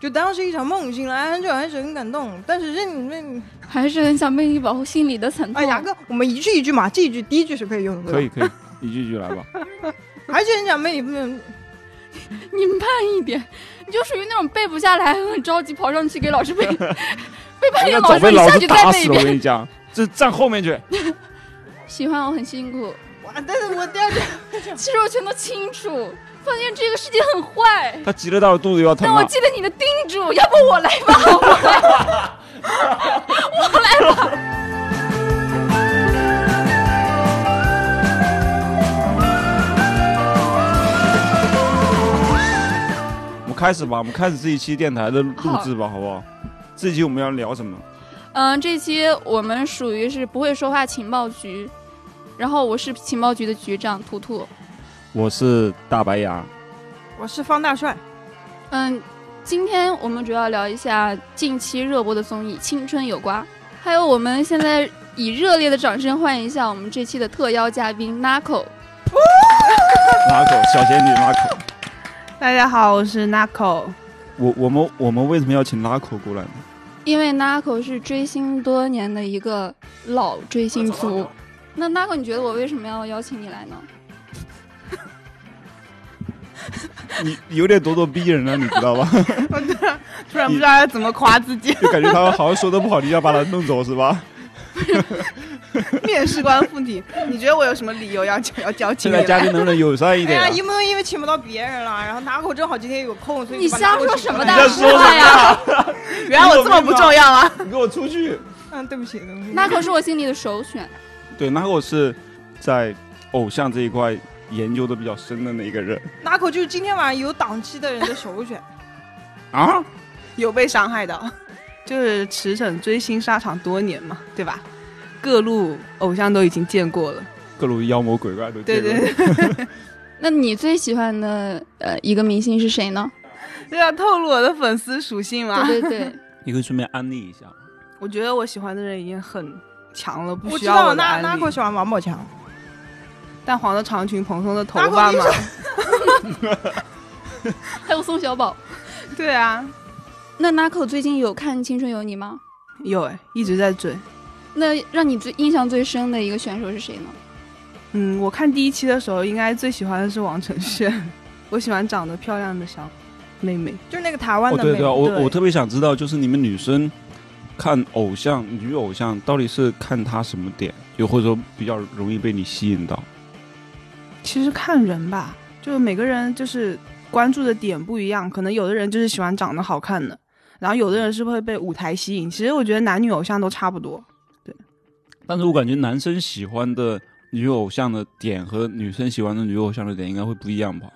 就当是一场梦，醒来就还是很感动，但是这里面还是很想被你保护心里的疼痛。哎，牙哥，我们一句一句嘛，这一句第一句是可以用的，可以可以，一句一句来吧。还是很想被你不能，你慢一点，你就属于那种背不下来，很着急跑上去给老师背，背半天老师你下去再背一遍。我跟你讲，这站后面去。喜欢我很辛苦，哇！但是我第二句，其实我全都清楚。发现这个世界很坏，他急得到肚子要疼。但我记得你的叮嘱，要不我来吧，我来吧。我们开始吧，我们开始这一期电台的录制吧，好不好？这一期我们要聊什么？嗯，这期我们属于是不会说话情报局，然后我是情报局的局长图图。我是大白牙，我是方大帅。嗯，今天我们主要聊一下近期热播的综艺《青春有瓜》，还有我们现在以热烈的掌声欢迎一下我们这期的特邀嘉宾 Nako。Nako，小仙女 Nako。大家好，我是 Nako。我我们我们为什么要请 Nako 过来呢？因为 Nako 是追星多年的一个老追星族。那 Nako，你觉得我为什么要邀请你来呢？你有点咄咄逼人了，你知道吧？我突然突然不知道要怎么夸自己，就感觉他好像说的不好，你要把他弄走是吧？面试官附体，你觉得我有什么理由要要交请？现在嘉宾能不能友善一点？哎呀，因为因为请不到别人了，然后拿口正好今天有空，所以你瞎说什么大实话呀？原来我这么不重要啊！你给我出去！嗯，对不起，对不起。那可是我心里的首选。对，那我是在偶像这一块。研究的比较深的那一个人，拿口就是今天晚上有档期的人的首选 啊，有被伤害的，就是驰骋追星沙场多年嘛，对吧？各路偶像都已经见过了，各路妖魔鬼怪都见过。对对对。那你最喜欢的呃一个明星是谁呢？这要透露我的粉丝属性吗？对对对。你可以顺便安利一下。我觉得我喜欢的人已经很强了，不需要我安利。那那喜欢王宝强。淡黄的长裙，蓬松的头发吗，还有宋小宝，对啊。那 Nako 最近有看《青春有你》吗？有哎，一直在追。那让你最印象最深的一个选手是谁呢？嗯，我看第一期的时候，应该最喜欢的是王承炫。我喜欢长得漂亮的小妹妹，就是那个台湾的。对对，我我特别想知道，就是你们女生看偶像、女偶像，到底是看她什么点，又或者说比较容易被你吸引到？其实看人吧，就每个人就是关注的点不一样，可能有的人就是喜欢长得好看的，然后有的人是会被舞台吸引。其实我觉得男女偶像都差不多，对。但是我感觉男生喜欢的女偶像的点和女生喜欢的女偶像的点应该会不一样吧？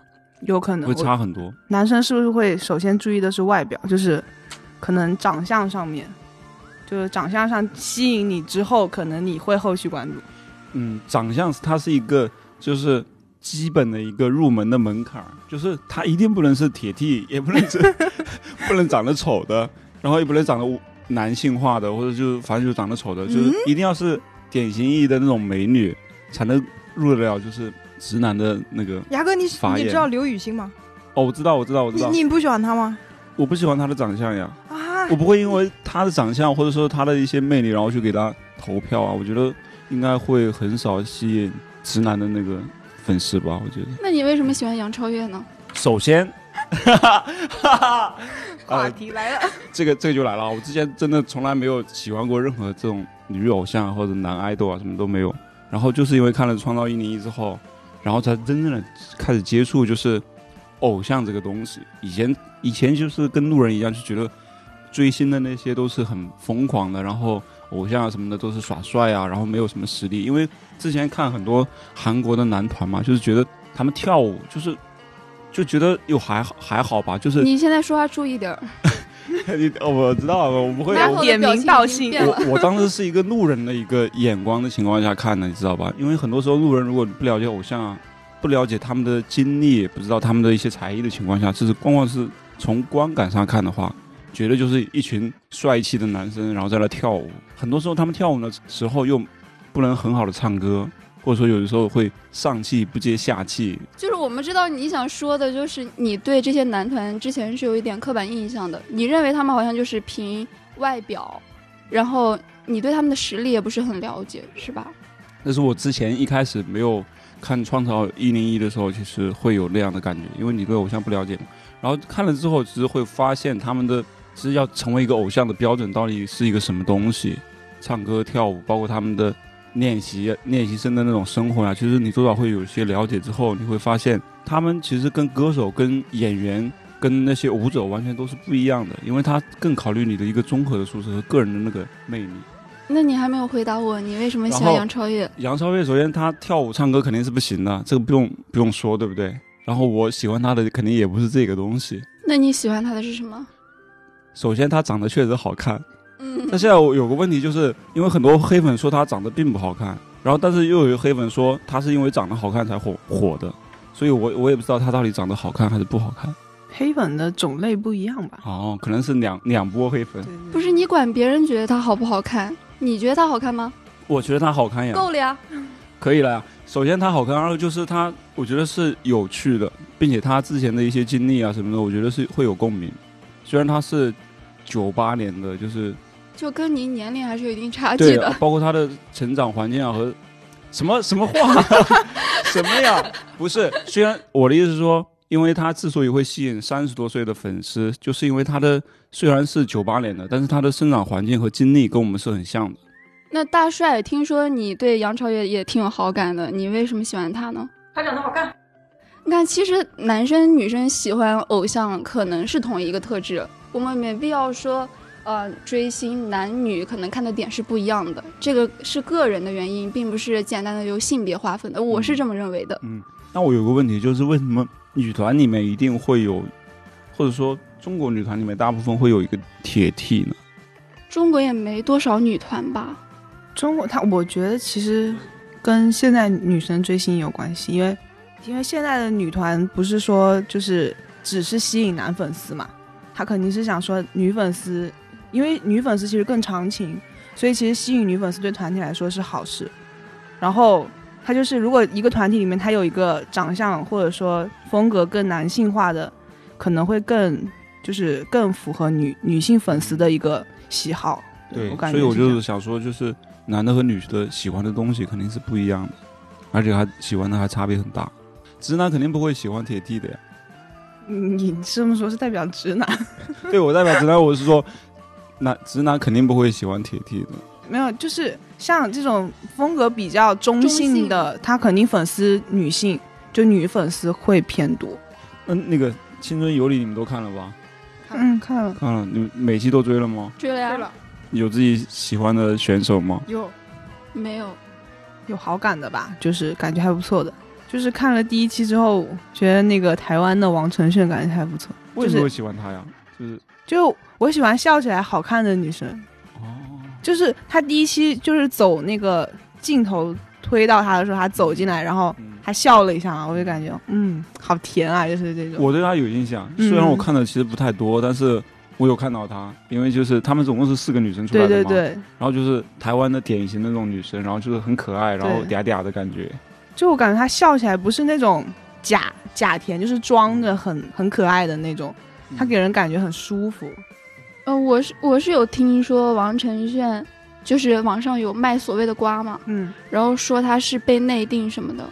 有可能会差很多。男生是不是会首先注意的是外表，就是可能长相上面，就是长相上吸引你之后，可能你会后续关注。嗯，长相它是一个就是。基本的一个入门的门槛，就是他一定不能是铁 T，也不能是 不能长得丑的，然后也不能长得男性化的，或者就反正就长得丑的，就是一定要是典型意义的那种美女，才能入得了就是直男的那个。牙哥，你你知道刘雨欣吗？哦，我知道，我知道，我知道。你你不喜欢她吗？我不喜欢她的长相呀。啊！我不会因为她的长相或者说她的一些魅力，然后去给她投票啊。我觉得应该会很少吸引直男的那个。粉丝吧，我觉得。那你为什么喜欢杨超越呢？首先，哈哈哈话题来了，这个这个就来了。我之前真的从来没有喜欢过任何这种女偶像或者男爱豆啊，什么都没有。然后就是因为看了《创造一零一》之后，然后才真正的开始接触就是偶像这个东西。以前以前就是跟路人一样，就觉得追星的那些都是很疯狂的，然后偶像啊什么的都是耍帅啊，然后没有什么实力，因为。之前看很多韩国的男团嘛，就是觉得他们跳舞就是就觉得又还还好吧，就是你现在说话注意点儿，你哦，我知道，我不会。点名道姓我。我当时是一个路人的一个眼光的情况下看的，你知道吧？因为很多时候路人如果不了解偶像啊，不了解他们的经历，不知道他们的一些才艺的情况下，就是光光是从观感上看的话，觉得就是一群帅气的男生，然后在那跳舞。很多时候他们跳舞的时候又不能很好的唱歌，或者说有的时候会上气不接下气。就是我们知道你想说的，就是你对这些男团之前是有一点刻板印象的，你认为他们好像就是凭外表，然后你对他们的实力也不是很了解，是吧？那是我之前一开始没有看《创造一零一》的时候，其实会有那样的感觉，因为你对偶像不了解嘛。然后看了之后，其实会发现他们的其实要成为一个偶像的标准到底是一个什么东西，唱歌、跳舞，包括他们的练习、练习生的那种生活啊，其实你多少会有一些了解之后，你会发现他们其实跟歌手、跟演员、跟那些舞者完全都是不一样的，因为他更考虑你的一个综合的素质和个人的那个魅力。那你还没有回答我，你为什么喜欢杨超越？杨超越首先她跳舞唱歌肯定是不行的，这个不用不用说，对不对？然后我喜欢她的肯定也不是这个东西。那你喜欢她的是什么？首先他长得确实好看，嗯那现在我有个问题，就是因为很多黑粉说他长得并不好看，然后但是又有一个黑粉说他是因为长得好看才火火的，所以我我也不知道他到底长得好看还是不好看。黑粉的种类不一样吧？哦，可能是两两波黑粉。不是你管别人觉得他好不好看，你觉得他好看吗？我觉得他好看呀，够了呀。可以了呀。首先他好看，二个就是他，我觉得是有趣的，并且他之前的一些经历啊什么的，我觉得是会有共鸣。虽然他是九八年的，就是就跟您年龄还是有一定差距对，的。包括他的成长环境啊和什么什么话，什么呀？不是，虽然我的意思是说，因为他之所以会吸引三十多岁的粉丝，就是因为他的虽然是九八年的，但是他的生长环境和经历跟我们是很像的。那大帅，听说你对杨超越也挺有好感的，你为什么喜欢他呢？他长得好看，你看，其实男生女生喜欢偶像可能是同一个特质，我们没必要说，呃，追星男女可能看的点是不一样的，这个是个人的原因，并不是简单的由性别划分的，我是这么认为的。嗯，那我有个问题，就是为什么女团里面一定会有，或者说中国女团里面大部分会有一个铁 T 呢？中国也没多少女团吧？中国她，我觉得其实跟现在女生追星有关系，因为因为现在的女团不是说就是只是吸引男粉丝嘛，她肯定是想说女粉丝，因为女粉丝其实更长情，所以其实吸引女粉丝对团体来说是好事。然后他就是如果一个团体里面他有一个长相或者说风格更男性化的，可能会更就是更符合女女性粉丝的一个喜好。对我，感觉所以我就是想说，就是男的和女的喜欢的东西肯定是不一样的，而且还喜欢的还差别很大。直男肯定不会喜欢铁弟的呀。嗯你这么说是代表直男。对我代表直男，我是说，男直男肯定不会喜欢铁 T 的。没有，就是像这种风格比较中性的，他肯定粉丝女性，就女粉丝会偏多。嗯，那个《青春有你》你们都看了吧？嗯，看了看了，你们每期都追了吗？追了呀？有自己喜欢的选手吗？有没有。有好感的吧，就是感觉还不错的。就是看了第一期之后，觉得那个台湾的王承炫感觉还不错。为什么会喜欢他呀？就是就我喜欢笑起来好看的女生，哦，就是他第一期就是走那个镜头推到他的时候，他走进来，然后嗯他笑了一下嘛，我就感觉嗯，好甜啊，就是这种。我对他有印象，嗯虽然我看的其实不太多，但是我有看到他，因为就是他们总共是四个女生出来的嘛，对对对，然后就是台湾的典型的那种女生，然后就是很可爱，然后嗲嗲的感觉。就我感觉他笑起来不是那种假假甜，就是装着很很可爱的那种，他给人感觉很舒服。呃，我是我是有听说王承炫，就是网上有卖所谓的瓜嘛，嗯，然后说他是被内定什么的，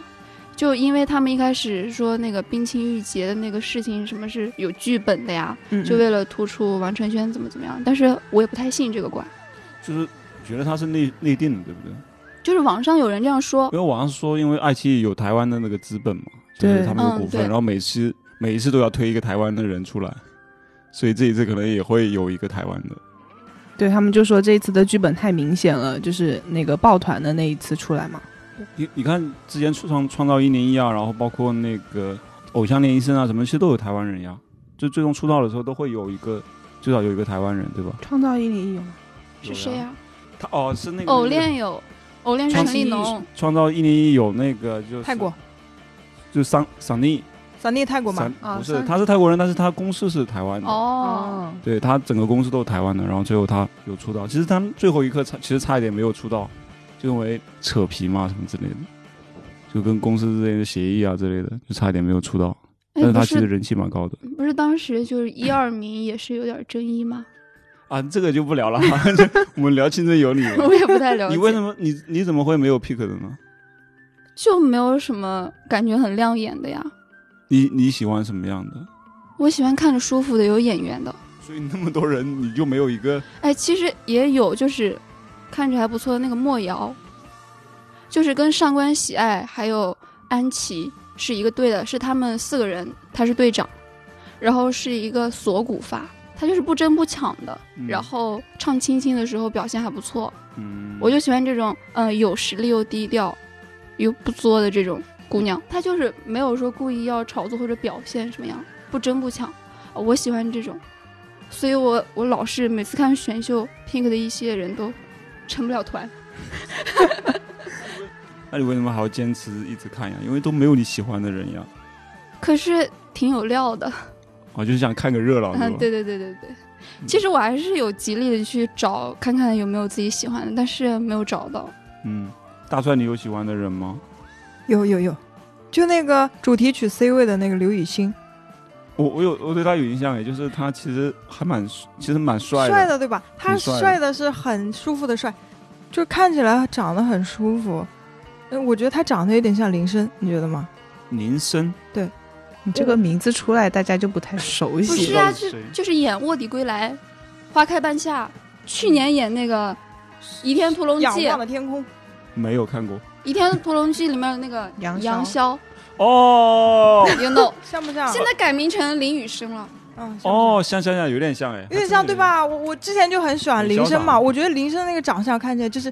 就因为他们一开始说那个冰清玉洁的那个事情，什么是有剧本的呀，嗯就为了突出王承轩怎么怎么样，但是我也不太信这个瓜，就是觉得他是内内定的，对不对？就是网上有人这样说因，为网上说，因为爱奇艺有台湾的那个资本嘛，就是他们有股份，嗯然后每次每一次都要推一个台湾的人出来，所以这一次可能也会有一个台湾的。对他们就说这一次的剧本太明显了，就是那个抱团的那一次出来嘛。你你看之前创创造一零一啊，然后包括那个偶像练习生啊什么，其实都有台湾人呀。就最终出道的时候都会有一个，最少有一个台湾人，对吧？创造一零一有吗？是谁呀、他哦，是那个偶练有，偶练是陈立创农，创造一零一有那个就是泰国，就桑桑尼。桑尼泰国嘛，不是他是泰国人，但是他公司是台湾的。哦，对他整个公司都是台湾的，然后最后他有出道。其实他们最后一刻差，其实差一点没有出道，就因为扯皮嘛什么之类的，就跟公司之间的协议啊之类的，就差一点没有出道。但是他其实人气蛮高的。不是当时就是一二名也是有点争议吗？啊，这个就不聊了，我们聊青春有你吧。我也不太了解。你为什么你你怎么会没有 pick 的呢？就没有什么感觉很亮眼的呀？你你喜欢什么样的？我喜欢看着舒服的，有眼缘的。所以那么多人，你就没有一个哎，其实也有，就是看着还不错的那个莫瑶，就是跟上官喜爱还有安琪是一个队的，是他们四个人，他是队长，然后是一个锁骨发，他就是不争不抢的，嗯然后唱《青青》的时候表现还不错，嗯，我就喜欢这种嗯、呃有实力又低调又不作的这种姑娘，她就是没有说故意要炒作或者表现什么样，不争不抢，呃我喜欢这种，所以我我老是每次看选秀 Pink 的一些人都成不了团，那你为什么还要坚持一直看呀？因为都没有你喜欢的人呀。可是挺有料的，我就是想看个热闹，对对对对对。其实我还是有极力的去找看看有没有自己喜欢的，但是没有找到。嗯，大帅，你有喜欢的人吗？有有有，就那个主题曲 C 位的那个刘雨欣，我我有我对他有印象，也就是他其实还蛮其实蛮帅的。帅的对吧？他帅的是很舒服的帅，就看起来长得很舒服。嗯，我觉得他长得有点像林深，你觉得吗？林深你这个名字出来，大家就不太熟悉不悉。是啊，就就是演《卧底归来》，《花开半夏》，去年演那个《倚天屠龙记仰》，望的天空，没有看过《倚天屠龙记》里面的那个 杨杨逍逍哦，you know，像不像？现在改名成林雨生了。嗯，哦，像像像有点像哎，有点像对吧？我我之前就很喜欢很林深嘛，我觉得林深那个长相看起来就是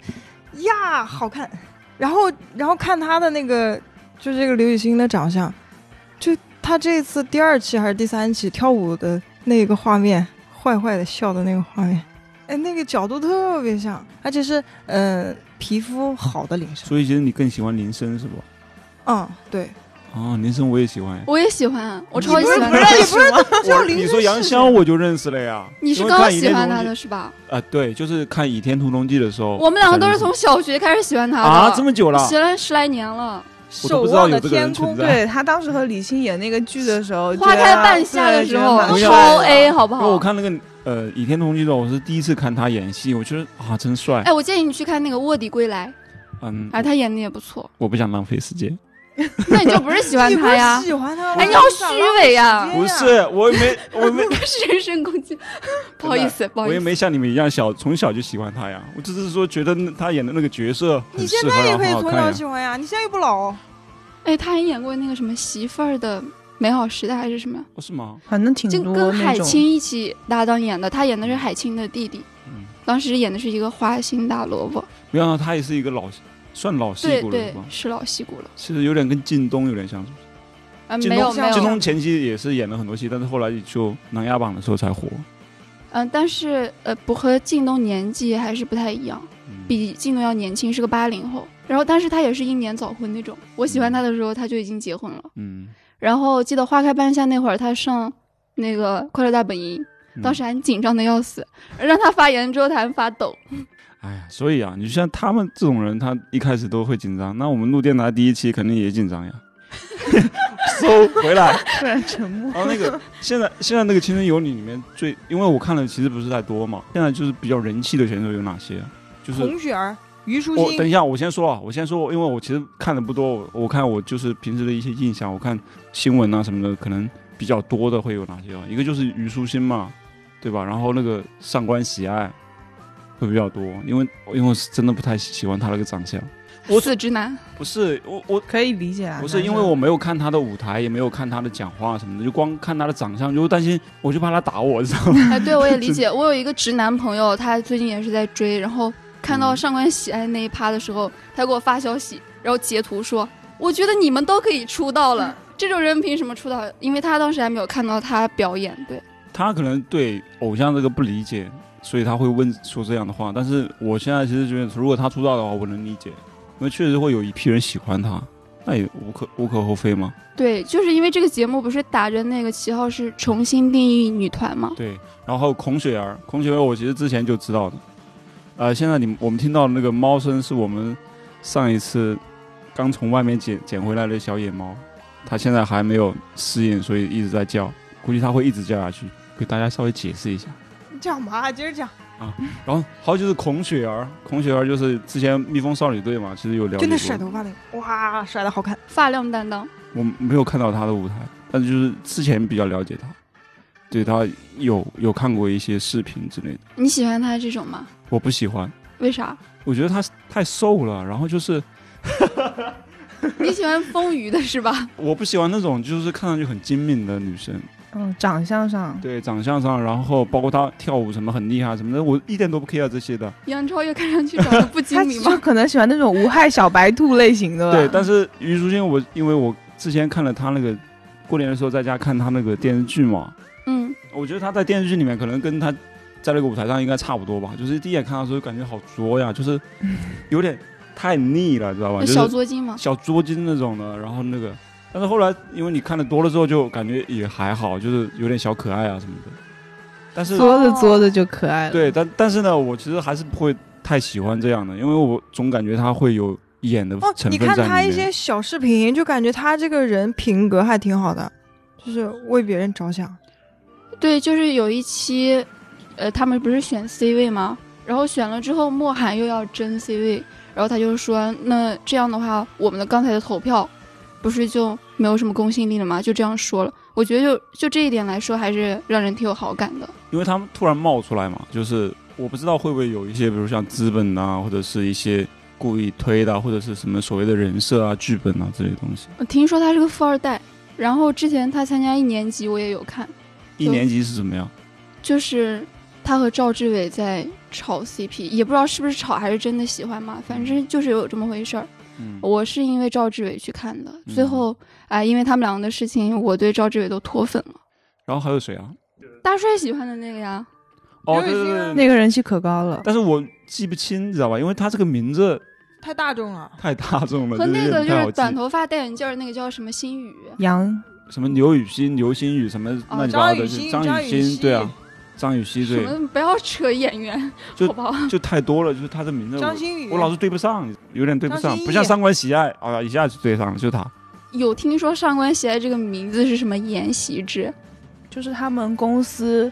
呀好看，然后然后看他的那个就是这个刘雨欣的长相，就他这次第二期还是第三期跳舞的那个画面，坏坏的笑的那个画面，哎，那个角度特别像，而且是呃皮肤好的林深，所以其实你更喜欢林深是不？嗯，对，哦，林深我也喜欢哎。我也喜欢，我超喜欢他。不是你不是叫 我林深你说杨是逍我就认识了呀。你是刚喜欢他的是吧？啊？对，就是看《倚天屠龙记》的时候，我们两个都是从小学开始喜欢他的啊这么久了，喜欢十来年了。守望的天空。对他当时和李沁演那个剧的时候，花开半夏的时候超 A 好不好？因为我看那个呃《倚天屠龙记》的时候，我是第一次看他演戏，我觉得啊真帅。哎，我建议你去看那个《卧底归来》，嗯，哎，他演的也不错。我不想浪费时间。那你就不是喜欢他呀？喜欢他？哎你好虚伪呀不是，我也没，我也没，不是人身攻击，不好意思，不好意思。我也没像你们一样小从小就喜欢他呀。我只是说觉得他演的那个角色很你现，在也可以从小。喜欢呀，你现在又不老。哎，他还演过那个什么媳妇儿的美好时代还是什么？哦，是吗？反正挺就跟海。清一起搭档演的，他演的是海清的弟弟，嗯，当时演的是一个花心大萝卜。没想到他也是一个老，算老戏骨了是吧，？是老戏骨了。其实有点跟靳东有点像，是不是？呃，靳东没有没有靳东，前期也是演了很多戏，但是后来就《琅琊榜》的时候才火。嗯，但是呃，不和靳东年纪还是不太一样，嗯比靳东要年轻，是个八零后。然后，但是他也是英年早婚那种。我喜欢他的时候，他就已经结婚了。嗯，然后记得花开半夏那会儿，他上那个《快乐大本营》，嗯当时还紧张的要死，让他发言之后他还发抖。哎呀，所以啊，你像他们这种人，他一开始都会紧张。那我们录电台第一期肯定也紧张呀。收回来。突然沉默。然后那个现在现在那个《青春有你》里面最，因为我看的其实不是太多嘛，现在就是比较人气的选手有哪些啊？就是红雪儿、虞书欣我等一，下，我先说啊，我先说，因为我其实看的不多，我我看我就是平时的一些印象，我看新闻啊什么的，可能比较多的会有哪些啊？一个就是虞书欣嘛，对吧？然后那个上官喜爱会比较多，因为因为我是真的不太喜欢他那个长相。我是直男，不是我我可以理解啊，不是因为我没有看他的舞台，也没有看他的讲话什么的，就光看他的长相，就担心，我就怕他打我，知道吗？哎，对我也理解。我有一个直男朋友，他最近也是在追，然后看到嗯上官喜爱那一趴的时候，他给我发消息，然后截图说：“我觉得你们都可以出道了，这种人凭什么出道？因为他当时还没有看到他表演，对，他可能对偶像这个不理解，所以他会问说这样的话。但是我现在其实觉得，如果他出道的话，我能理解，因为确实会有一批人喜欢他，那也无可无可厚非嘛。对，就是因为这个节目不是打着那个旗号是重新定义女团嘛？对，然后孔雪儿，孔雪儿我其实之前就知道的。呃，现在你我们听到的那个猫声是我们上一次刚从外面捡捡回来的小野猫，它现在还没有适应，所以一直在叫，估计它会一直叫下去。给大家稍微解释一下。讲吧，接着讲。啊然后还有就是孔雪儿，孔雪儿就是之前蜜蜂少女队嘛，其实有了解真的。甩头发那个，哇，甩的好看。发量担当，我没有看到她的舞台，但是就是之前比较了解她，对她有有看过一些视频之类的。你喜欢她这种吗？我不喜欢，为啥？我觉得她太瘦了，然后就是 你喜欢丰腴的是吧？我不喜欢那种就是看上去很精明的女生，嗯，长相上，对长相上，然后包括他跳舞什么很厉害什么的，我一点都不 care 这些的。杨超越看上去长得不精 他明吗？就可能喜欢那种无害小白兔类型的吧。对，但是虞书欣，我因为我之前看了她那个过年的时候在家看她那个电视剧嘛，嗯，我觉得她在电视剧里面可能跟她在那个舞台上应该差不多吧，就是第一眼看到的时候感觉好作呀，就是 有点太腻了，知道吧？就是小作精嘛。小作精那种的，然后那个，但是后来因为你看的多了之后，就感觉也还好，就是有点小可爱啊什么的。但是作着作着就可爱了。对，但但是呢，我其实还是不会太喜欢这样的，因为我总感觉他会有演的哦，成你看分在里面。他一些小视频，就感觉他这个人品格还挺好的，就是为别人着想。对，就是有一期，呃，他们不是选 C 位吗？然后选了之后，莫寒又要争 C 位，然后他就说，那这样的话，我们的刚才的投票，不是就没有什么公信力了嘛？就这样说了。我觉得就就这一点来说，还是让人挺有好感的。因为他们突然冒出来嘛，就是我不知道会不会有一些，比如像资本啊，或者是一些故意推的啊，或者是什么所谓的人设啊、剧本啊这类的东西。我听说他是个富二代，然后之前他参加一年级，我也有看，一年级是怎么样？就是他和赵志伟在炒 CP，也不知道是不是炒还是真的喜欢嘛，反正就是有这么回事儿。嗯，我是因为赵志伟去看的，嗯。最后啊、因为他们两个的事情，我对赵志伟都脱粉了。然后还有谁啊？大帅喜欢的那个呀，哦，那个人气可高了。但是我记不清，你知道吧？因为他这个名字太大众了，太大众了，和那个就是短头发戴眼镜儿那个叫什么心宇，杨。什么刘雨欣、刘星宇什么哦乱七八糟的，张雨欣张雨欣，对啊。绮，张雨绮什对，么不要扯演员，就好不好？就太多了，就是他的名字我张馨予，我老是对不上，有点对不上，不像上官喜爱啊，一下就对上了，就是他。有听说上官喜爱这个名字是什么沿袭制？就是他们公司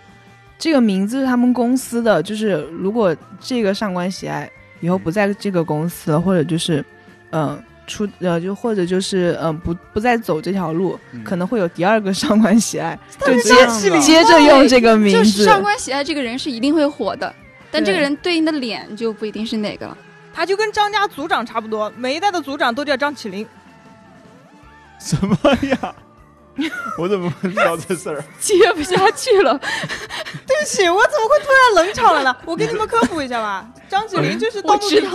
这个名字是他们公司的，就是如果这个上官喜爱以后不在这个公司了，或者就是嗯、呃出呃就或者就是嗯、呃不不再走这条路，嗯可能会有第二个上官喜爱，就这接接着用这个名字就是。上官喜爱这个人是一定会火的，但这个人对应的脸就不一定是哪个了。他就跟张家族长差不多，每一代的族长都叫张起灵。什么呀？我怎么不知道这事儿？接不下去了，对不起，我怎么会突然冷场了呢？我给你们科普一下吧，张起灵就是《盗墓笔记。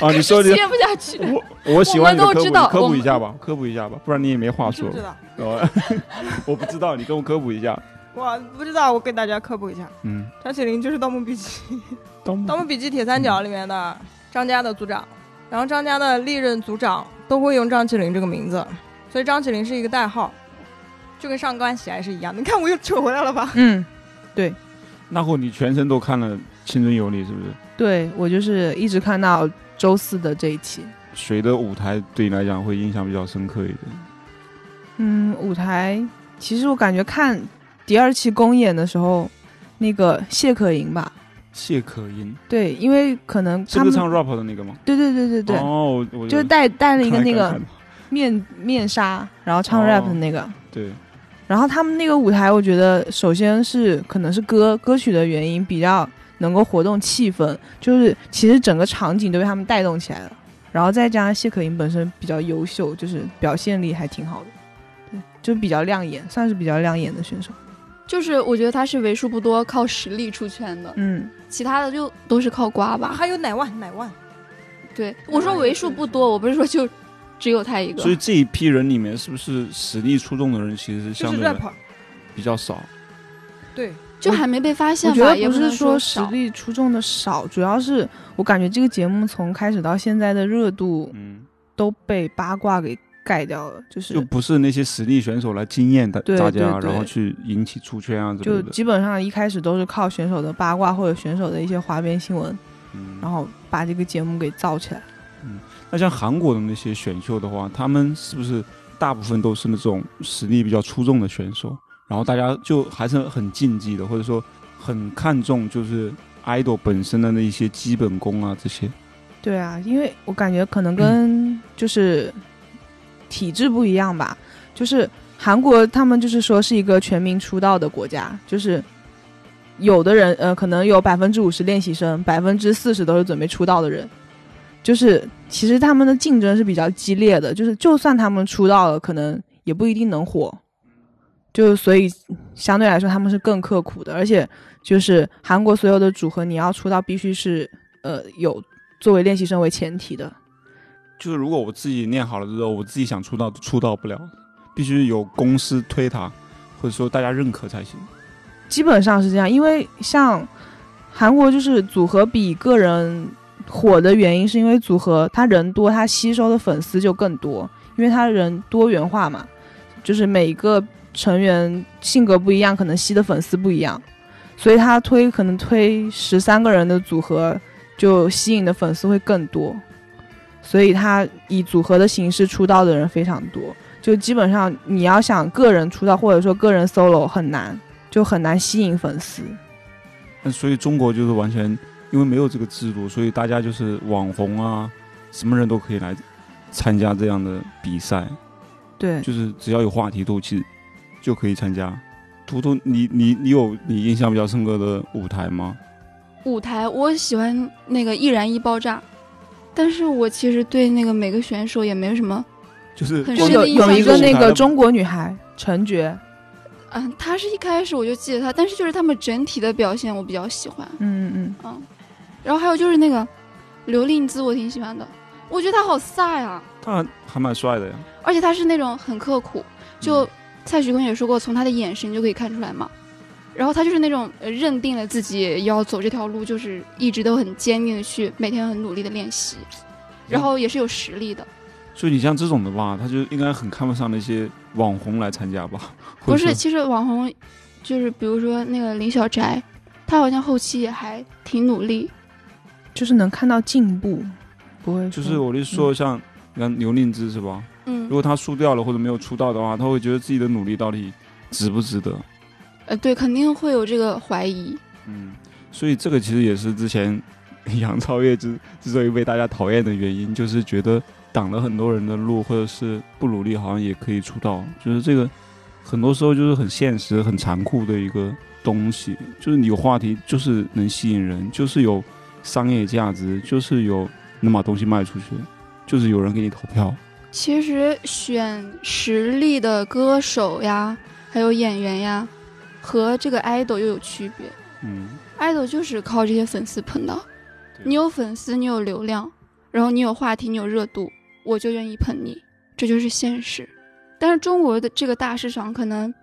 啊，你说你接不下去。我我喜欢你的科普，我知道。科普一下吧，科普一下吧，不然你也没话说。我不知道，你跟我科普一下。我不知道，我给大家科普一下，嗯，张起灵就是《盗墓笔记》盗墓《盗墓笔记》铁三角里面的张家的组长，然后张家的历任组长都会用张起灵这个名字，所以张起灵是一个代号，就跟上官喜爱是一样的。你看我又扯回来了吧？嗯，对那会你全程都看了《青春有你》是不是？对我就是一直看到周四的这一期。谁的舞台对你来讲会印象比较深刻一点？嗯，舞台其实我感觉看第二期公演的时候，那个谢可寅吧，谢可寅对，因为可能他们是个唱 rap 的那个吗？对对对对对，哦，我我就是戴戴了一个那个面面纱，然后唱哦 rap 的那个。对，然后他们那个舞台，我觉得首先是可能是歌歌曲的原因比较能够活动气氛，就是其实整个场景都被他们带动起来了。然后再加上谢可寅本身比较优秀，就是表现力还挺好的，对，就比较亮眼，算是比较亮眼的选手。就是我觉得他是为数不多靠实力出圈的，嗯，其他的就都是靠刮啊，吧。还有奶万，奶万，对，我说为数不多，我不是说就只有他一个所。以这一批人里面，是不是实力出众的人其实是相对比较少？对，就还没被发现吧？我觉得不是说实。力出众的少，主要是我感觉这个节目从开始到现在的热度嗯，都被八卦给盖掉了，就是就不是那些实力选手来惊艳大对大家，对对然后去引起出圈啊之就类的。基本上一开始都是靠选手的八卦或者选手的一些花边新闻，嗯，然后把这个节目给造起来。那像韩国的那些选秀的话，他们是不是大部分都是那种实力比较出众的选手？然后大家就还是很竞技的，或者说很看重就是 idol 本身的那一些基本功啊这些。对啊，因为我感觉可能跟就是体制不一样吧，就是韩国他们就是说是一个全民出道的国家，就是有的人呃可能有百分之五十练习生，百分之四十都是准备出道的人，就是其实他们的竞争是比较激烈的，就是就算他们出道了，可能也不一定能火，就所以相对来说他们是更刻苦的，而且就是韩国所有的组合你要出道必须是呃有作为练习生为前提的。就是如果我自己练好了之后，我自己想出道出道不了，必须有公司推他，或者说大家认可才行。基本上是这样，因为像韩国就是组合比个人火的原因，是因为组合他人多，他吸收的粉丝就更多，因为他人多元化嘛，就是每个成员性格不一样，可能吸的粉丝不一样，所以他推可能推十三个人的组合，就吸引的粉丝会更多，所以他以组合的形式出道的人非常多，就基本上你要想个人出道或者说个人 solo 很难。就很难吸引粉丝。那所以中国就是完全因为没有这个制度，所以大家就是网红啊，什么人都可以来参加这样的比赛，对，就是只要有话题度，其实就可以参加。图图，你你你有你印象比较深刻的舞台吗？舞台我喜欢那个易燃易爆炸，但是我其实对那个每个选手也没有什么，就是很光有深的印象有一个那个中国女孩陈珏，嗯，她是一开始我就记得她，但是就是他们整体的表现我比较喜欢，嗯嗯，嗯，然后还有就是那个刘令姿，我挺喜欢的，我觉得他好飒呀，他还蛮帅的呀。而且他是那种很刻苦，就蔡徐坤也说过，从他的眼神就可以看出来嘛。然后他就是那种呃认定了自己要走这条路，就是一直都很坚定的去每天很努力的练习，然后也是有实力的。所以你像这种的吧，他就应该很看不上那些网红来参加吧？不是，其实网红就是比如说那个林小宅，他好像后期也还挺努力。就是能看到进步，不会就是我就说像你看刘令姿是吧？嗯如，果他输掉了或者没有出道的话，他会觉得自己的努力到底值不值得？呃，对，肯定会有这个怀疑。嗯，所以这个其实也是之前 杨超越之之所以被大家讨厌的原因，就是觉得挡了很多人的路，或者是不努力好像也可以出道，就是这个很多时候就是很现实、很残酷的一个东西，就是你有话题就是能吸引人，就是有商业价值，就是有能把东西卖出去，就是有人给你投票。其实选实力的歌手呀，还有演员呀，和这个 idol 又有区别。嗯，idol 就是靠这些粉丝捧的，你有粉丝，你有流量，然后你有话题，你有热度，我就愿意捧你，这就是现实。但是中国的这个大市场可能，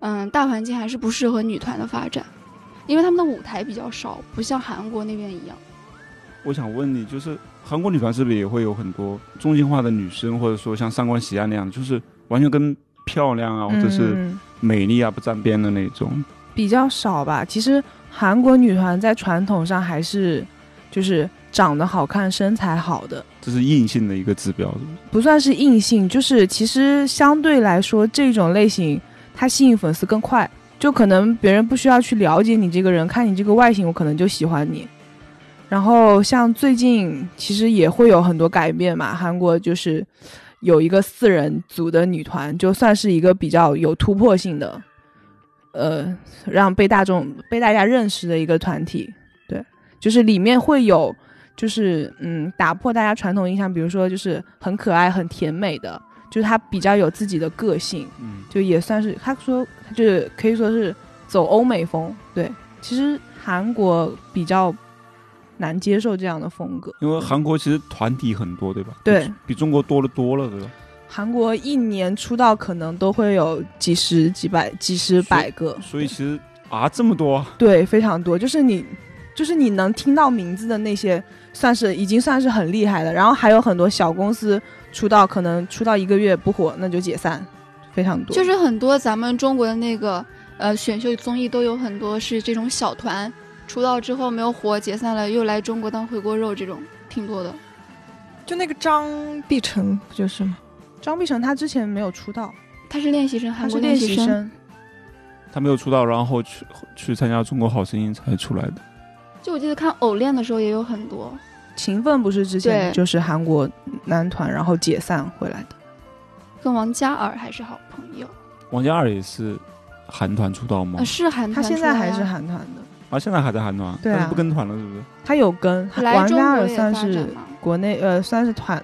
嗯，大环境还是不适合女团的发展，因为他们的舞台比较少，不像韩国那边一样。我想问你，就是韩国女团是不是也会有很多中性化的女生，或者说像上官喜爱那样，就是完全跟漂亮啊，或者是嗯美丽啊不沾边的那种？比较少吧。其实韩国女团在传统上还是就是长得好看、身材好的，这是硬性的一个指标，是不是？不算是硬性，就是其实相对来说这种类型它吸引粉丝更快，就可能别人不需要去了解你这个人，看你这个外形，我可能就喜欢你。然后像最近其实也会有很多改变嘛，韩国就是有一个四人组的女团，就算是一个比较有突破性的，呃，让被大众被大家认识的一个团体。对，就是里面会有，就是嗯，打破大家传统印象，比如说就是很可爱、很甜美的，就是他比较有自己的个性，嗯，就也算是他说就是可以说是走欧美风。对，其实韩国比较难接受这样的风格。因为韩国其实团体很多，对吧？对比，比中国多了多了，对吧？韩国一年出道可能都会有几十、几百、几十、百个。所以其实啊，这么多，对，非常多，就是你，就是你能听到名字的那些，算是已经算是很厉害的。然后还有很多小公司出道，可能出道一个月不火，那就解散，非常多。就是很多咱们中国的那个呃选秀综艺都有很多是这种小团出道之后没有火解散了，又来中国当回锅肉，这种挺多的。就那个张碧晨不就是吗？张碧晨他之前没有出道，他是练习生，韩国他是练习习生。他没有出道，然后去去参加《中国好声音》才出来的。就我记得看偶练的时候也有很多，勤奋不是之前就是韩国男团，然后解散回来的。跟王嘉尔还是好朋友。王嘉尔也是韩团出道吗呃，？是韩团出来啊现在还是韩团的，啊，现在还在韩团，对啊但是不跟团了，是不是？他有跟王嘉尔算是。国内呃算是团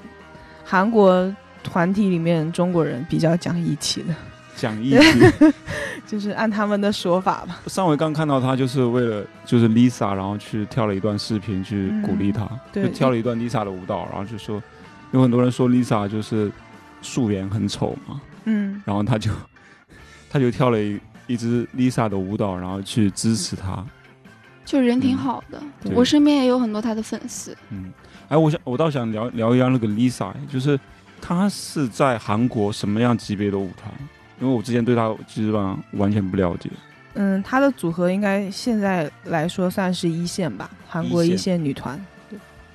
韩国团体里面中国人比较讲义气的，讲义气。就是按他们的说法吧。上回刚看到他，就是为了就是 Lisa，然后去跳了一段视频去鼓励她，对就跳了一段 Lisa 的舞蹈，然后就说有很多人说 Lisa 就是素颜很丑嘛，嗯，然后他就他就跳了一一支 Lisa 的舞蹈，然后去支持她。就人挺嗯好的，对我身边也有很多他的粉丝。嗯，哎，我想我倒想聊聊一下那个 Lisa，就是他是在韩国什么样级别的舞团？因为我之前对他基本上完全不了解。嗯，他的组合应该现在来说算是一线吧，韩国一线女团。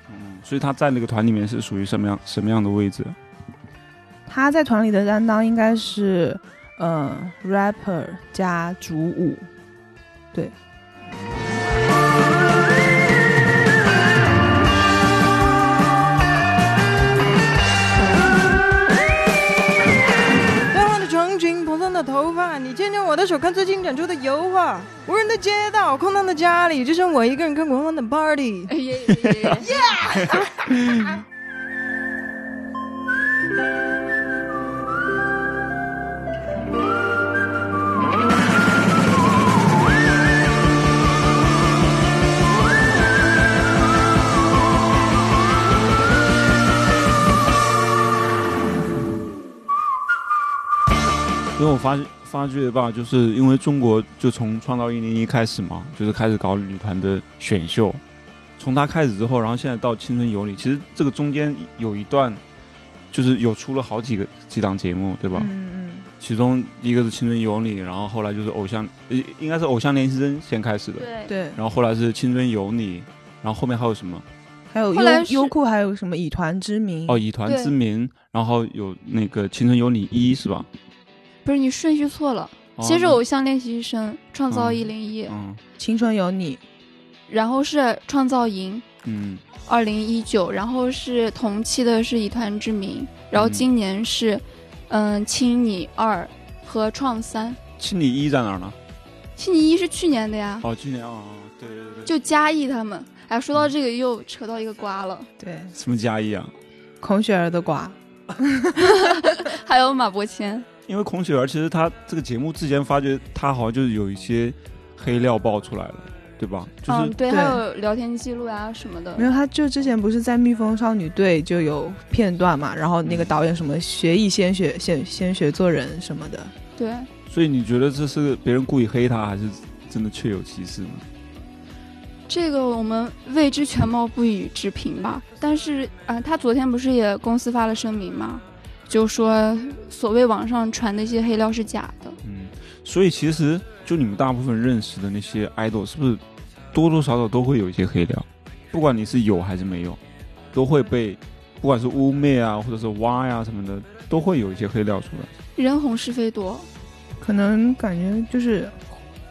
嗯，所以他在那个团里面是属于什么样什么样的位置？他在团里的担当应该是，呃，rapper 加主舞。淡的头发，你牵着我的手，看最近展出的油画。无人的街道，空荡的家里，只剩我一个人看狂欢的 party。因为我发发觉吧，就是因为中国就从创造一零一开始嘛，就是开始搞女团的选秀，从它开始之后，然后现在到青春有你，其实这个中间有一段，就是有出了好几个几档节目，对吧？嗯嗯，其中一个是青春有你，然后后来就是偶像，呃应该是偶像练习生先开始的，对，对。然后后来是青春有你，然后后面还有什么？还有后来优优酷，还有什么以团之名？哦，以团之名，然后有那个青春有你一是吧？不是你顺序错了，哦先是偶像练习生，创造嗯一零一，嗯。青春有你。然后是创造营嗯。二零一九，然后是同期的是以团之名，然后嗯今年是嗯青你二和创三，青你一在哪儿呢？青你一是去年的呀，哦，去年啊，对对对，就嘉义他们。哎，说到这个又扯到一个瓜了，对，什么嘉义啊？孔雪儿的瓜。还有马伯骞，因为孔雪儿其实她这个节目之前发觉她好像就是有一些黑料爆出来了，对吧？就是、嗯，对，还有聊天记录啊什么的没。有，他就之前不是在蜜蜂少女队就有片段嘛，然后那个导演什么学艺先学先先学做人什么的，对，所以你觉得这是别人故意黑她，还是真的确有其事呢？这个我们未知全貌，不予置评吧。但是啊、他昨天不是也公司发了声明吗？就说所谓网上传的一些黑料是假的。嗯，所以其实就你们大部分认识的那些 idol，是不是多多少少都会有一些黑料？不管你是有还是没有，都会被不管是污蔑啊，或者是挖呀、什么的，都会有一些黑料出来。人红是非多，可能感觉就是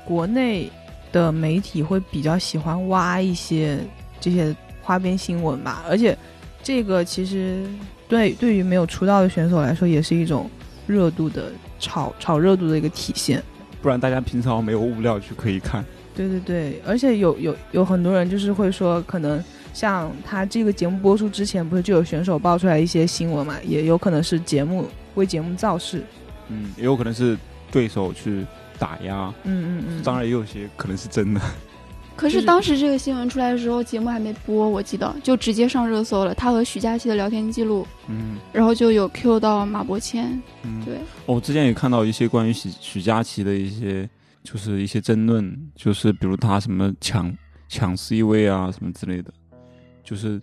国内的媒体会比较喜欢挖一些这些花边新闻吧，而且这个其实对对于没有出道的选手来说，也是一种热度的炒炒热度的一个体现。不然大家平常没有物料去可以看。对对对，而且有有有很多人就是会说，可能像他这个节目播出之前，不是就有选手爆出来一些新闻嘛，也有可能是节目为节目造势。嗯，也有可能是对手去打压，嗯嗯嗯，当然也有些可能是真的。可是是当时这个新闻出来的时候，节目还没播，我记得就直接上热搜了。他和许佳琪的聊天记录，嗯然后就有 Q 到马伯骞。嗯，对，我之前也看到一些关于许许佳琪的一些就是一些争论，就是比如他什么抢抢 C 位啊什么之类的，就是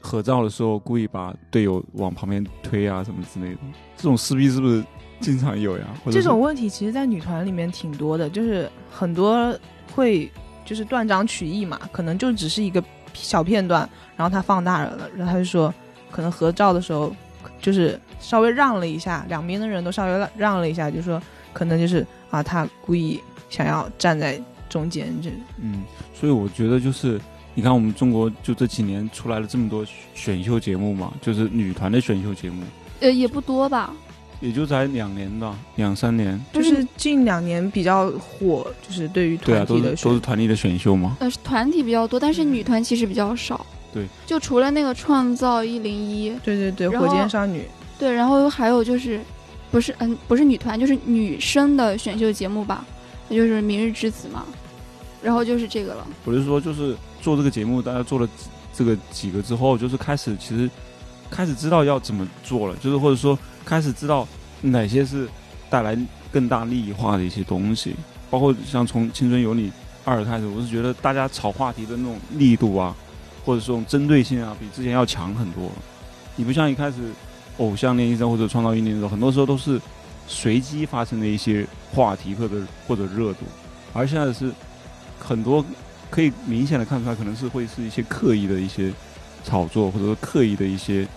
合照的时候故意把队友往旁边推啊什么之类的，这种撕逼是不是经常有呀？或者这种问题其实，在女团里面挺多的，就是很多会就是断章取义嘛，可能就只是一个小片段，然后他放大了，然后他就说，可能合照的时候就是稍微让了一下，两边的人都稍微让让了一下，就说可能就是啊，他故意想要站在中间，这嗯，所以我觉得就是，你看我们中国就这几年出来了这么多选秀节目嘛，就是女团的选秀节目，呃，也不多吧。也就才两年吧两三年，就是近两年比较火，就是对于团体的选都是团体的选秀吗。呃，团体比较多，但是女团其实比较少。对，就除了那个创造一零一，对对对，火箭少女，对，然后还有就是，不是嗯，不是女团，就是女生的选秀节目吧，那就是《明日之子》嘛。然后就是这个了，我是说，就是做这个节目，大家做了这个几个之后，就是开始其实开始知道要怎么做了，就是或者说开始知道哪些是带来更大利益化的一些东西，包括像从《青春有你二》开始，我是觉得大家炒话题的那种力度啊，或者说这种针对性啊，比之前要强很多。你不像一开始偶像练习生或者创造一年的时候，很多时候都是随机发生的一些话题或者或者热度，而现在是很多可以明显的看出来，可能是会是一些刻意的一些炒作，或者说刻意的一些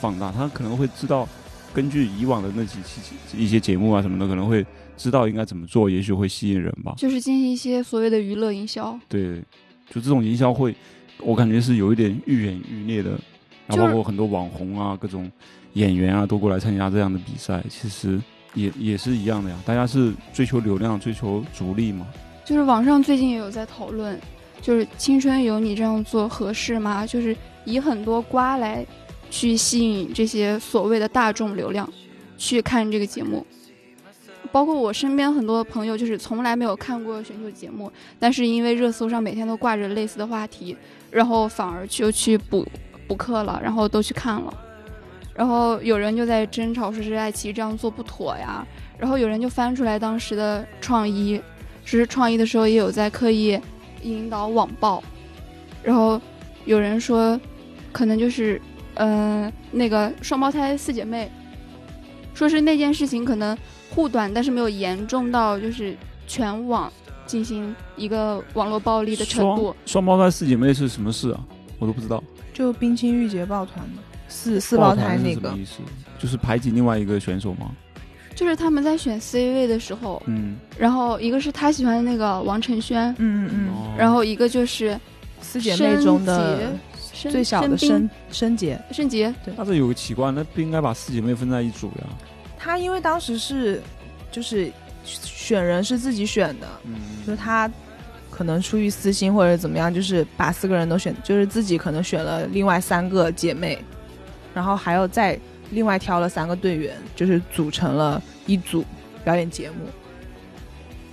放大。他可能会知道，根据以往的那几期一些节目啊什么的，可能会知道应该怎么做，也许会吸引人吧。就是进行一些所谓的娱乐营销。对，就这种营销会，我感觉是有一点愈演愈烈的。然后包括很多网红啊，各种演员啊，都过来参加这样的比赛，其实也也是一样的呀。大家是追求流量，追求逐利嘛。就是网上最近也有在讨论，就是《青春有你》这样做合适吗？就是以很多瓜来去吸引这些所谓的大众流量去看这个节目。包括我身边很多朋友，就是从来没有看过选秀节目，但是因为热搜上每天都挂着类似的话题，然后反而就去补补课了，然后都去看了。然后有人就在争吵，说是爱奇艺这样做不妥呀。然后有人就翻出来当时的创一，实施创意的时候也有在刻意引导网暴，然后有人说，可能就是，嗯、那个双胞胎四姐妹，说是那件事情可能护短，但是没有严重到就是全网进行一个网络暴力的程度双。双胞胎四姐妹是什么事啊？我都不知道。就冰清玉洁抱团的，四四胞胎那个什么，意思？就是排挤另外一个选手吗？就是他们在选 C 位的时候，嗯，然后一个是他喜欢的那个王晨轩，嗯嗯嗯，哦然后一个就是四姐妹中的申最小的申申申杰，申杰，那这有个奇怪，那不应该把四姐妹分在一组呀？他因为当时是就是选人是自己选的，嗯，就是他可能出于私心或者怎么样，就是把四个人都选，就是自己可能选了另外三个姐妹，然后还有再另外挑了三个队员，就是组成了一组表演节目。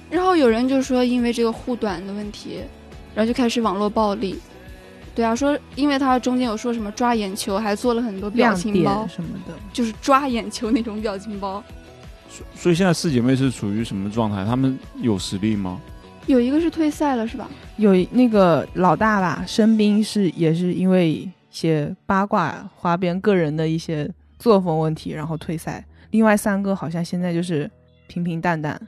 然后有人就说因为这个护短的问题，然后就开始网络暴力。对啊，说因为他中间有说什么抓眼球，还做了很多表情包，什么的，就是抓眼球那种表情包。所以现在四姐妹是处于什么状态？她们有实力吗？有一个是退赛了是吧？有那个老大吧，申冰是也是因为一些八卦花边个人的一些作风问题，然后退赛。另外三个好像现在就是平平淡淡。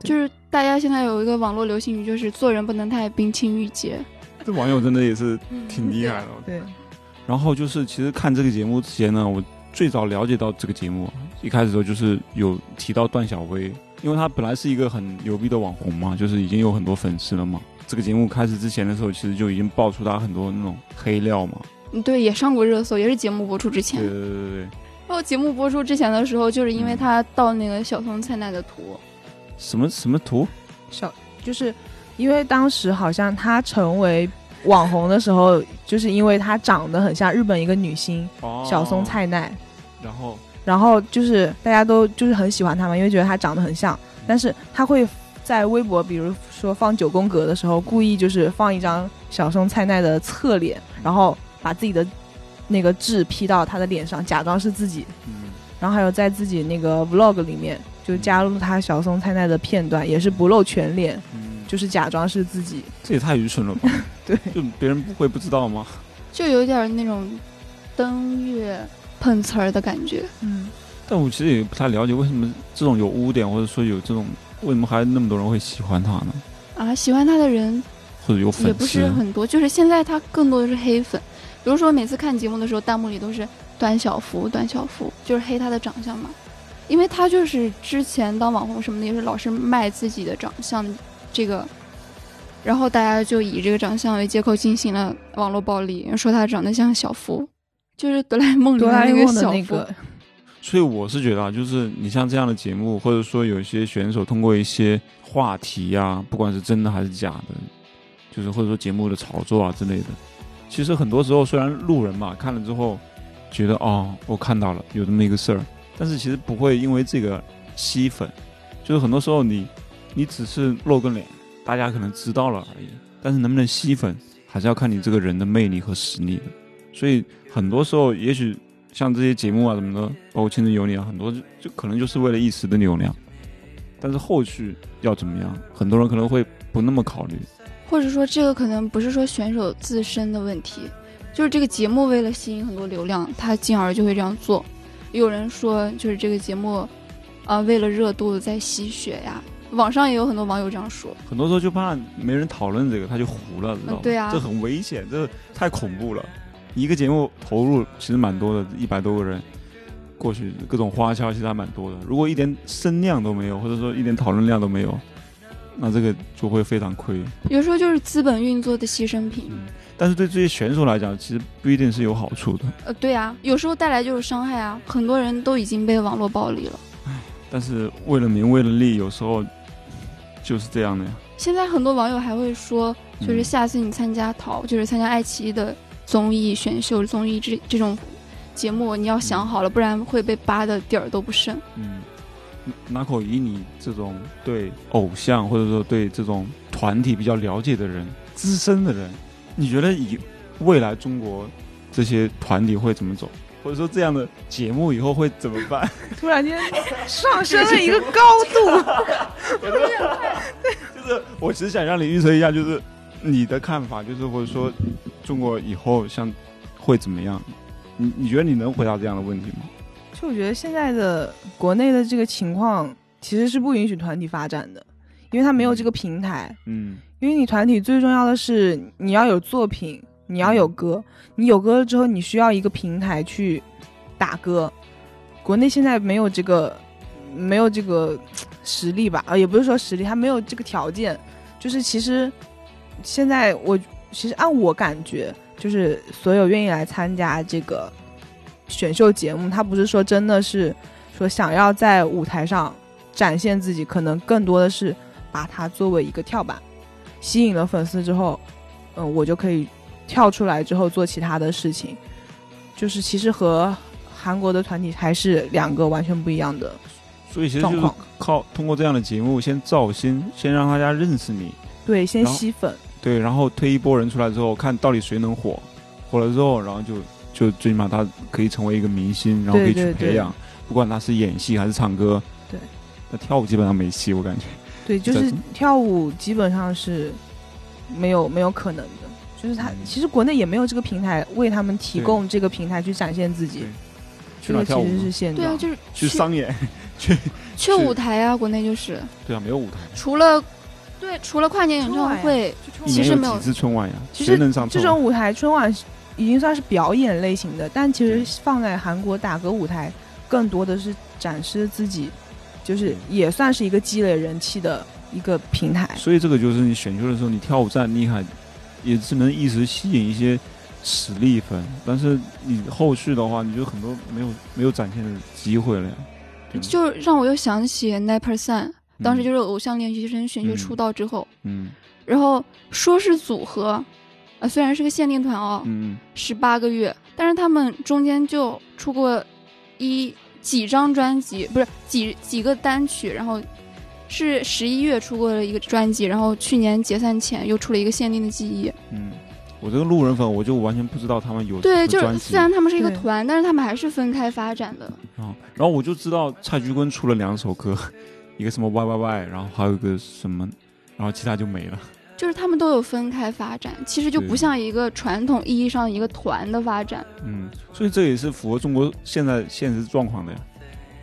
就是大家现在有一个网络流行语，就是做人不能太冰清玉洁。这网友真的也是挺厉害的。对，然后就是，其实看这个节目之前呢，我最早了解到这个节目，一开始的时候就是有提到段小薇，因为她本来是一个很牛逼的网红嘛，就是已经有很多粉丝了嘛。这个节目开始之前的时候，其实就已经爆出她很多那种黑料嘛。嗯，对，也上过热搜，也是节目播出之前对。对对对对，然后节目播出之前的时候，就是因为她盗那个小松菜奈的图，什么什么图？小就是因为当时好像他成为网红的时候，就是因为他长得很像日本一个女星、哦。小松。菜奈，然后？然后就是大家都就是很喜欢他嘛，因为觉得他长得很像，但是他会在微博，比如说放九宫格的时候，故意就是放一张小松菜奈的侧脸，然后把自己的那个痣 P 到他的脸上，假装是自己，嗯，然后还有在自己那个 vlog 里面就加入他小松菜奈的片段，也是不露全脸，嗯，就是假装是自己。这也太愚蠢了吧？对，就别人不会不知道吗？就有点那种登月碰瓷儿的感觉。嗯，但我其实也不太了解，为什么这种有污点，或者说有这种，为什么还那么多人会喜欢他呢？啊，喜欢他的人或者有粉丝？也不是很多，就是现在他更多的是黑粉。比如说每次看节目的时候，弹幕里都是段小福，段小福，就是黑他的长相嘛。因为他就是之前当网红什么的，也是老是卖自己的长相，这个，然后大家就以这个长相为借口进行了网络暴力，说他长得像小福，就是哆啦 A 梦里的哆啦 A 那个梦的小福。那个，所以我是觉得啊，就是你像这样的节目，或者说有一些选手通过一些话题呀、不管是真的还是假的，就是或者说节目的炒作啊之类的，其实很多时候虽然路人嘛看了之后觉得哦，我看到了有这么一个事儿，但是其实不会因为这个吸粉，就是很多时候你你只是露个脸，大家可能知道了而已，但是能不能吸粉，还是要看你这个人的魅力和实力的。所以很多时候，也许像这些节目啊什么的，包括《青春有你》啊，很多就就可能就是为了一时的流量，但是后续要怎么样，很多人可能会不那么考虑。或者说这个可能不是说选手自身的问题，就是这个节目为了吸引很多流量，他进而就会这样做。有人说就是这个节目，啊、为了热度在吸血呀。网上也有很多网友这样说，很多时候就怕没人讨论这个，他就糊了，知道吗？对啊这很危险，这太恐怖了。一个节目投入其实蛮多的，一百多个人过去，各种花销其实还蛮多的。如果一点声量都没有，或者说一点讨论量都没有，那这个就会非常亏。有时候就是资本运作的牺牲品。但是对这些选手来讲，其实不一定是有好处的。呃，对啊，有时候带来就是伤害啊。很多人都已经被网络暴力了。但是为了名，为了利，有时候就是这样的呀。现在很多网友还会说，就是嗯下次你参加淘，就是参加爱奇艺的综艺选秀、综艺这这种节目，你要想好了，不然会被扒的底儿都不剩。嗯，那可以你这种对偶像或者说对这种团体比较了解的人、资深的人，你觉得以未来中国这些团体会怎么走？或者说这样的节目以后会怎么办？突然间上升了一个高度。就是我只想让你预测一下，就是你的看法，就是或者说中国以后像会怎么样？你你觉得你能回答这样的问题吗？就我觉得现在的国内的这个情况其实是不允许团体发展的，因为它没有这个平台。嗯因为你团体最重要的是你要有作品，你要有歌，你有歌了之后，你需要一个平台去打歌。国内现在没有这个，没有这个实力吧？啊，也不是说实力，他没有这个条件。就是其实现在我其实按我感觉，就是所有愿意来参加这个选秀节目，他不是说真的是说想要在舞台上展现自己，可能更多的是把它作为一个跳板。吸引了粉丝之后，嗯，我就可以跳出来之后做其他的事情，就是其实和韩国的团体还是两个完全不一样的所以其实就是。靠通过这样的节目先造星，先让大家认识你，对，先吸粉，对，然后推一波人出来之后，看到底谁能火，火了之后，然后就就最起码他可以成为一个明星，然后可以去对对培养，不管他是演戏还是唱歌。对，那跳舞基本上没戏，我感觉。对，就是跳舞基本上是没有没有可能的。就是他嗯其实国内也没有这个平台为他们提供这个平台去展现自己对，去这个其实哪跳舞呢？是现状。对啊，就是去商演，去去舞台啊，国内就是对啊，没有舞台。除了对除了跨年演唱会，其实没有几次春晚呀？其实能上这种舞台春晚已经算是表演类型的，但其实放在韩国打歌舞台，更多的是展示自己，就是也算是一个积累人气的一个平台。所以这个就是你选秀的时候，你跳舞再厉害，也只能一时吸引一些实力粉，但是你后续的话，你就很多没有没有展现的机会了呀。就让我又想起 Nine Percent，当时嗯就是偶像练习生选秀嗯出道之后，嗯。然后说是组合，啊，虽然是个限定团哦，嗯。十八个月，但是他们中间就出过一几张专辑，不是几几个单曲，然后是十一月出过了一个专辑，然后去年解散前又出了一个限定的记忆，嗯我这个路人粉，我就完全不知道他们有对，就有专辑是虽然他们是一个团，但是他们还是分开发展的。啊，然后我就知道蔡徐坤出了两首歌，一个什么 Y Y Y，然后还有一个什么，然后其他就没了。就是他们都有分开发展，其实就不像一个传统意义上一个团的发展。嗯，所以这也是符合中国现在现实状况的呀。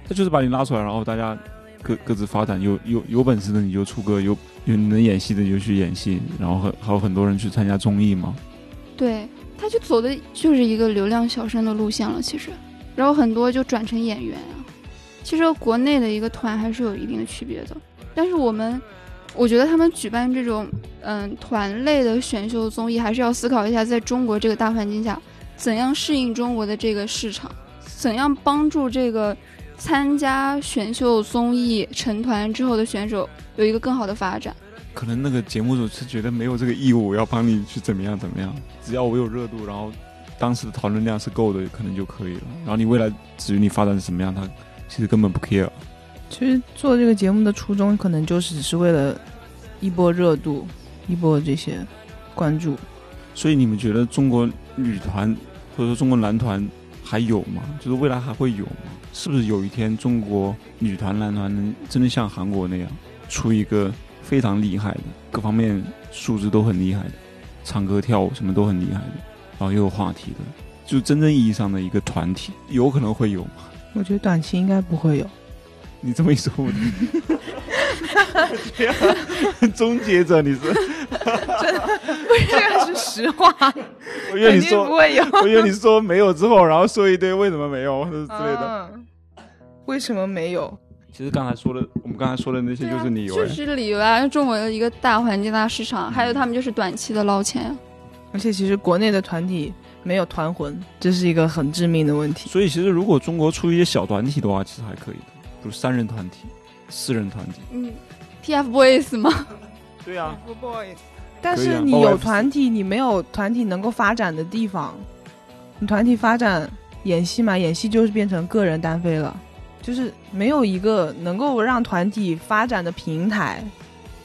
他就是把你拉出来，然后大家各各自发展，有有有本事的你就出歌，有有能演戏的你就去演戏，然后还还有很多人去参加综艺嘛。对，他就走的就是一个流量小生的路线了，其实，然后很多就转成演员啊。其实国内的一个团还是有一定的区别的，但是我们，我觉得他们举办这种嗯团类的选秀综艺，还是要思考一下，在中国这个大环境下，怎样适应中国的这个市场，怎样帮助这个参加选秀综艺成团之后的选手有一个更好的发展。可能那个节目组是觉得没有这个义务要帮你去怎么样怎么样，只要我有热度，然后当时的讨论量是够的，可能就可以了。然后你未来至于你发展是什么样，他其实根本不 care。其实做这个节目的初衷，可能就是只是为了一波热度，一波这些关注。所以你们觉得中国女团或者说中国男团还有吗？就是未来还会有吗？是不是有一天中国女团、男团能真的像韩国那样出一个非常厉害的，各方面素质都很厉害的，唱歌跳舞什么都很厉害的，然后又有话题的，就真正意义上的一个团体，有可能会有吗？我觉得短期应该不会有。你这么一说，我天啊，终结者你是真的？这个是实话，我以为肯定你说不会有 我以为你说没有之后，然后说一堆为什么没有或者之类的。嗯为什么没有？其实刚才说的，我们刚才说的那些就是理由哎。就是理由啊，中国的一个大环境、大市场，还有他们就是短期的捞钱啊。而且其实国内的团体没有团魂，这是一个很致命的问题。所以其实如果中国出一些小团体的话，其实还可以的，比如三人团体、四人团体。嗯，TFBOYS 吗？对呀、但可以啊是你有团体，你没有团体能够发展的地方。你团体发展演戏嘛，演戏就是变成个人单飞了，就是没有一个能够让团体发展的平台。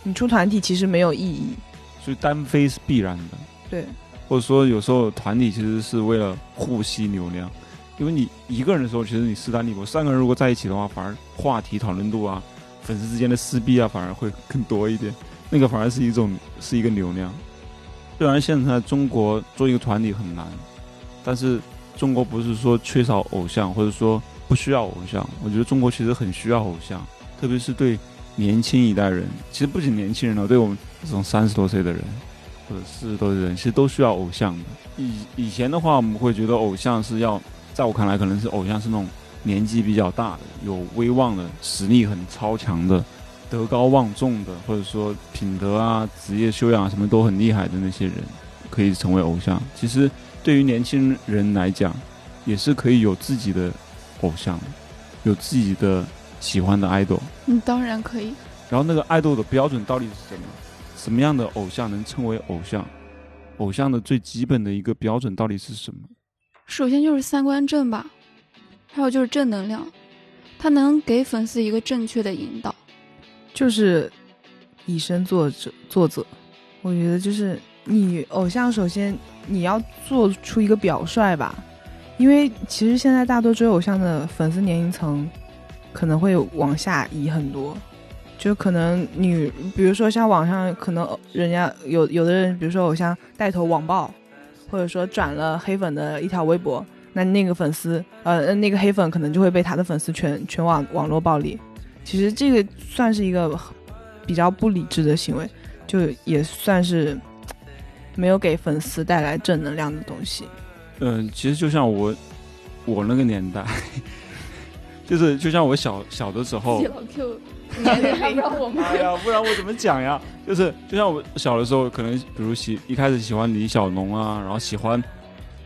你出团体其实没有意义。所以单飞是必然的，对，或者说有时候团体其实是为了互吸流量，因为你一个人的时候，其实你势单力薄；三个人如果在一起的话，反而话题讨论度啊、粉丝之间的撕逼啊，反而会更多一点。那个反而是一种是一个流量。虽然现在中国做一个团体很难，但是中国不是说缺少偶像，或者说不需要偶像。我觉得中国其实很需要偶像，特别是对年轻一代人。其实不仅年轻人了，对我们这种三十多岁的人或者四十多岁的人，其实都需要偶像的。以以前的话，我们会觉得偶像是要，在我看来，可能是偶像是那种年纪比较大的、有威望的、实力很超强的、德高望重的，或者说品德啊、职业修养啊什么都很厉害的那些人，可以成为偶像。其实对于年轻人来讲，也是可以有自己的偶像，有自己的喜欢的 idol。嗯，当然可以。然后那个爱豆的标准到底是什么？什么样的偶像能称为偶像？偶像的最基本的一个标准到底是什么？首先就是三观正吧，还有就是正能量，他能给粉丝一个正确的引导。就是以身作则，作则。我觉得就是你偶像，首先你要做出一个表率吧，因为其实现在大多追偶像的粉丝年龄层可能会往下移很多，就可能你比如说像网上可能人家有有的人，比如说偶像带头网暴，或者说转了黑粉的一条微博，那那个粉丝呃那个黑粉可能就会被他的粉丝全全网网络暴力。其实这个算是一个比较不理智的行为，就也算是没有给粉丝带来正能量的东西。嗯、其实就像我我那个年代，就是就像我小小的时候，老 Q 年龄还不让我们哎呀，不然我怎么讲呀？就是就像我小的时候，可能比如喜一开始喜欢李小龙啊，然后喜欢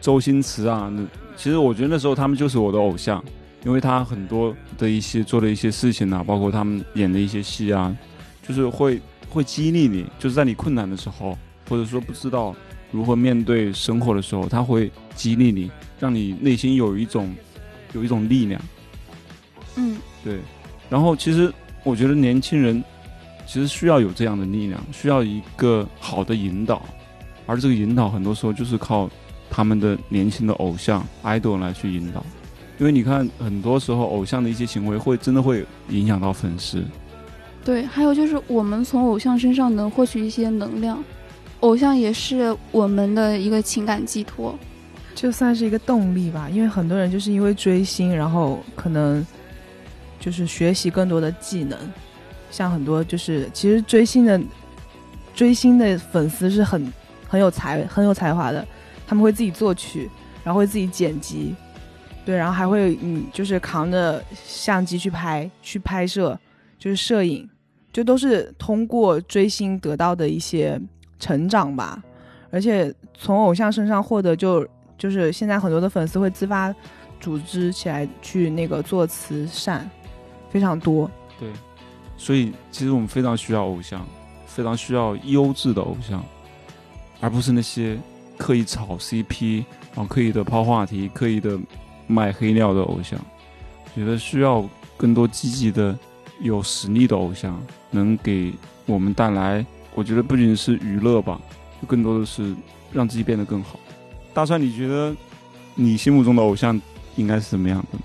周星驰啊，那其实我觉得那时候他们就是我的偶像，因为他很多的一些做的一些事情啊，包括他们演的一些戏啊，就是会会激励你，就是在你困难的时候，或者说不知道如何面对生活的时候，他会激励你，让你内心有一种有一种力量。嗯，对，然后其实我觉得年轻人其实需要有这样的力量，需要一个好的引导，而这个引导很多时候就是靠他们的年轻的偶像 idol 来去引导，因为你看很多时候偶像的一些行为会真的会影响到粉丝。对，还有就是我们从偶像身上能获取一些能量，偶像也是我们的一个情感寄托。就算是一个动力吧，因为很多人就是因为追星，然后可能就是学习更多的技能。像很多就是其实追星的追星的粉丝是很很有才很有才华的，他们会自己作曲，然后会自己剪辑，对，然后还会嗯就是扛着相机去拍去拍摄，就是摄影，就都是通过追星得到的一些成长吧。而且从偶像身上获得就。就是现在很多的粉丝会自发组织起来去那个做慈善，非常多。对，所以其实我们非常需要偶像，非常需要优质的偶像，而不是那些刻意炒 CP，然后刻意的抛话题、刻意的卖黑料的偶像。觉得需要更多积极的、有实力的偶像，能给我们带来，我觉得不仅是娱乐吧，更多的是让自己变得更好。大帅，你觉得你心目中的偶像应该是什么样的？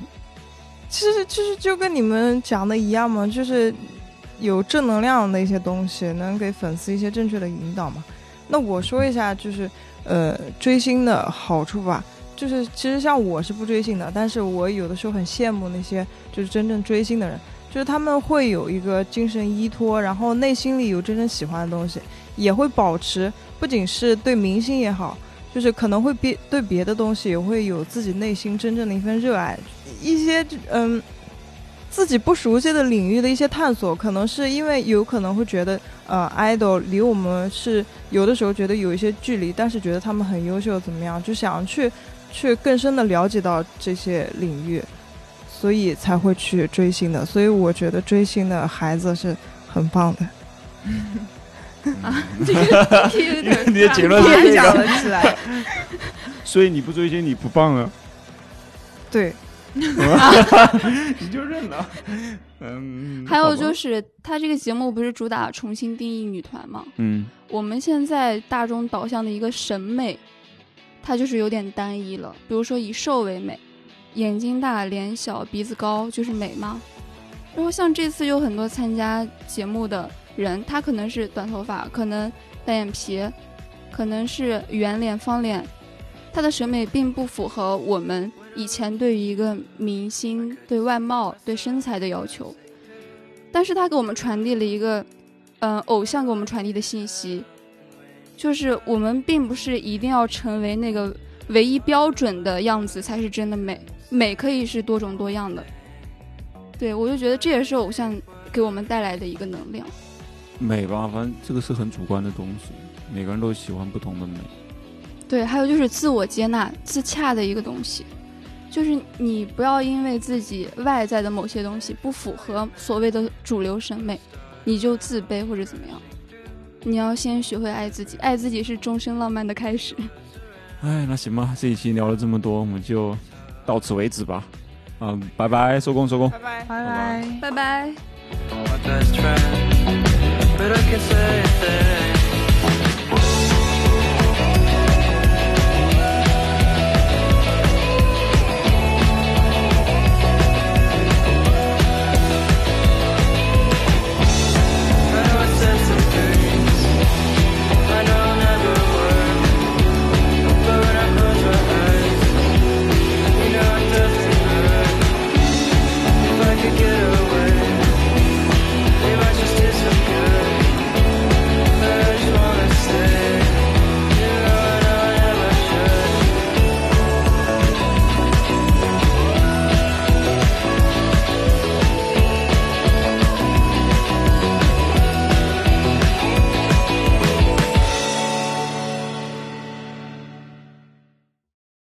其实，其实就跟你们讲的一样嘛，就是有正能量的一些东西，能给粉丝一些正确的引导嘛。那我说一下，就是呃，追星的好处吧。就是其实像我是不追星的，但是我有的时候很羡慕那些就是真正追星的人，就是他们会有一个精神依托，然后内心里有真正喜欢的东西，也会保持，不仅是对明星也好。就是可能会别对别的东西也会有自己内心真正的一份热爱，一些嗯自己不熟悉的领域的一些探索，可能是因为有可能会觉得呃，idol 离我们是有的时候觉得有一些距离，但是觉得他们很优秀，怎么样，就想去去更深的了解到这些领域，所以才会去追星的。所以我觉得追星的孩子是很棒的。啊，这个有点你的结论是这讲了起来，所以你不追星你不棒啊？对，你就认了。嗯，还有就是他这个节目不是主打重新定义女团吗？嗯，我们现在大众导向的一个审美，它就是有点单一了。比如说以瘦为美，眼睛大、脸小、鼻子高就是美吗？然后像这次有很多参加节目的。人他可能是短头发，可能单眼皮，可能是圆脸方脸，他的审美并不符合我们以前对于一个明星对外貌、对身材的要求。但是他给我们传递了一个，嗯，偶像给我们传递的信息，就是我们并不是一定要成为那个唯一标准的样子才是真的美，美可以是多种多样的。对我就觉得这也是偶像给我们带来的一个能量。美吧，反正这个是很主观的东西，每个人都喜欢不同的美。对，还有就是自我接纳、自洽的一个东西，就是你不要因为自己外在的某些东西不符合所谓的主流审美，你就自卑或者怎么样。你要先学会爱自己，爱自己是终身浪漫的开始。哎，那行吧，这一期聊了这么多，我们就到此为止吧。嗯，拜拜，收工，收工，拜拜，拜拜，拜拜。pero hay que ser eterno.